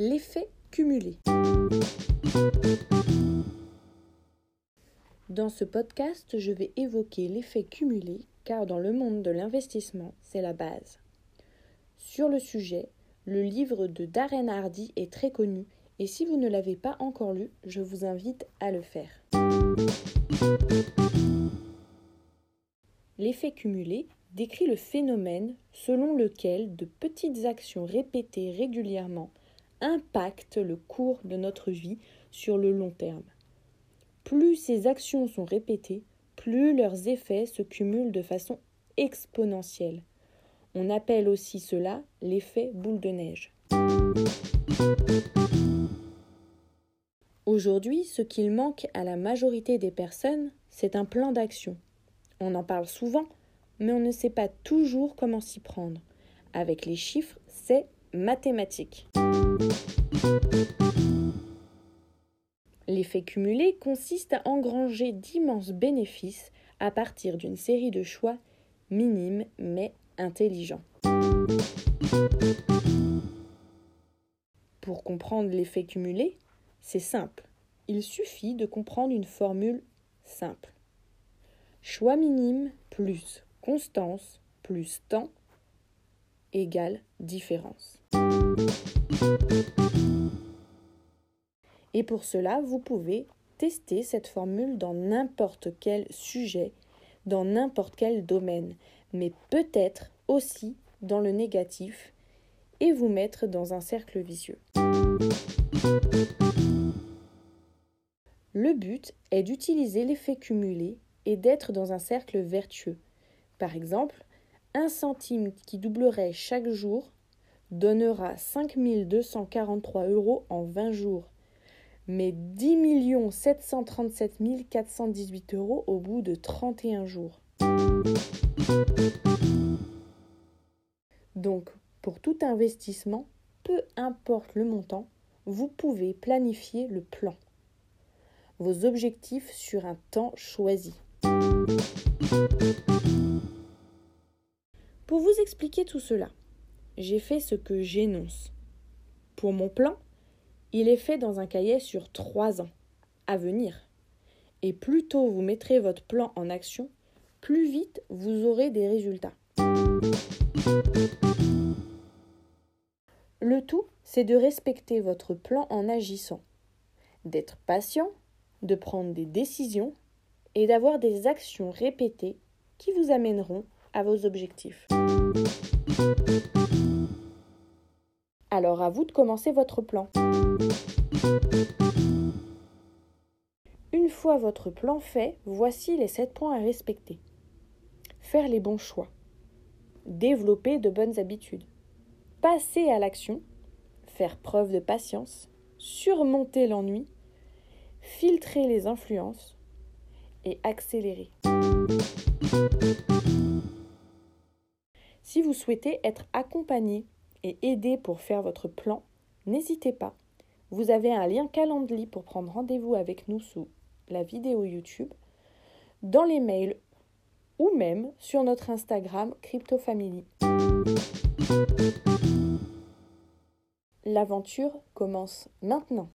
L'effet cumulé. Dans ce podcast, je vais évoquer l'effet cumulé car dans le monde de l'investissement, c'est la base. Sur le sujet, le livre de Darren Hardy est très connu et si vous ne l'avez pas encore lu, je vous invite à le faire. L'effet cumulé décrit le phénomène selon lequel de petites actions répétées régulièrement impactent le cours de notre vie sur le long terme. Plus ces actions sont répétées, plus leurs effets se cumulent de façon exponentielle. On appelle aussi cela l'effet boule de neige. Aujourd'hui, ce qu'il manque à la majorité des personnes, c'est un plan d'action. On en parle souvent, mais on ne sait pas toujours comment s'y prendre. Avec les chiffres, c'est mathématique. L'effet cumulé consiste à engranger d'immenses bénéfices à partir d'une série de choix minimes mais intelligents. Pour comprendre l'effet cumulé, c'est simple. Il suffit de comprendre une formule simple. Choix minime plus constance plus temps égale différence. Et pour cela, vous pouvez tester cette formule dans n'importe quel sujet, dans n'importe quel domaine, mais peut-être aussi dans le négatif et vous mettre dans un cercle vicieux. Le but est d'utiliser l'effet cumulé et d'être dans un cercle vertueux. Par exemple, un centime qui doublerait chaque jour donnera 5243 euros en 20 jours, mais 10 737 418 euros au bout de 31 jours. Donc, pour tout investissement, peu importe le montant, vous pouvez planifier le plan vos objectifs sur un temps choisi. Pour vous expliquer tout cela, j'ai fait ce que j'énonce. Pour mon plan, il est fait dans un cahier sur trois ans, à venir. Et plus tôt vous mettrez votre plan en action, plus vite vous aurez des résultats. Le tout, c'est de respecter votre plan en agissant, d'être patient de prendre des décisions et d'avoir des actions répétées qui vous amèneront vos objectifs. Alors à vous de commencer votre plan. Une fois votre plan fait, voici les 7 points à respecter. Faire les bons choix. Développer de bonnes habitudes. Passer à l'action. Faire preuve de patience. Surmonter l'ennui filtrer les influences et accélérer. Si vous souhaitez être accompagné et aidé pour faire votre plan, n'hésitez pas. Vous avez un lien Calendly pour prendre rendez-vous avec nous sous la vidéo YouTube, dans les mails ou même sur notre Instagram CryptoFamily. L'aventure commence maintenant.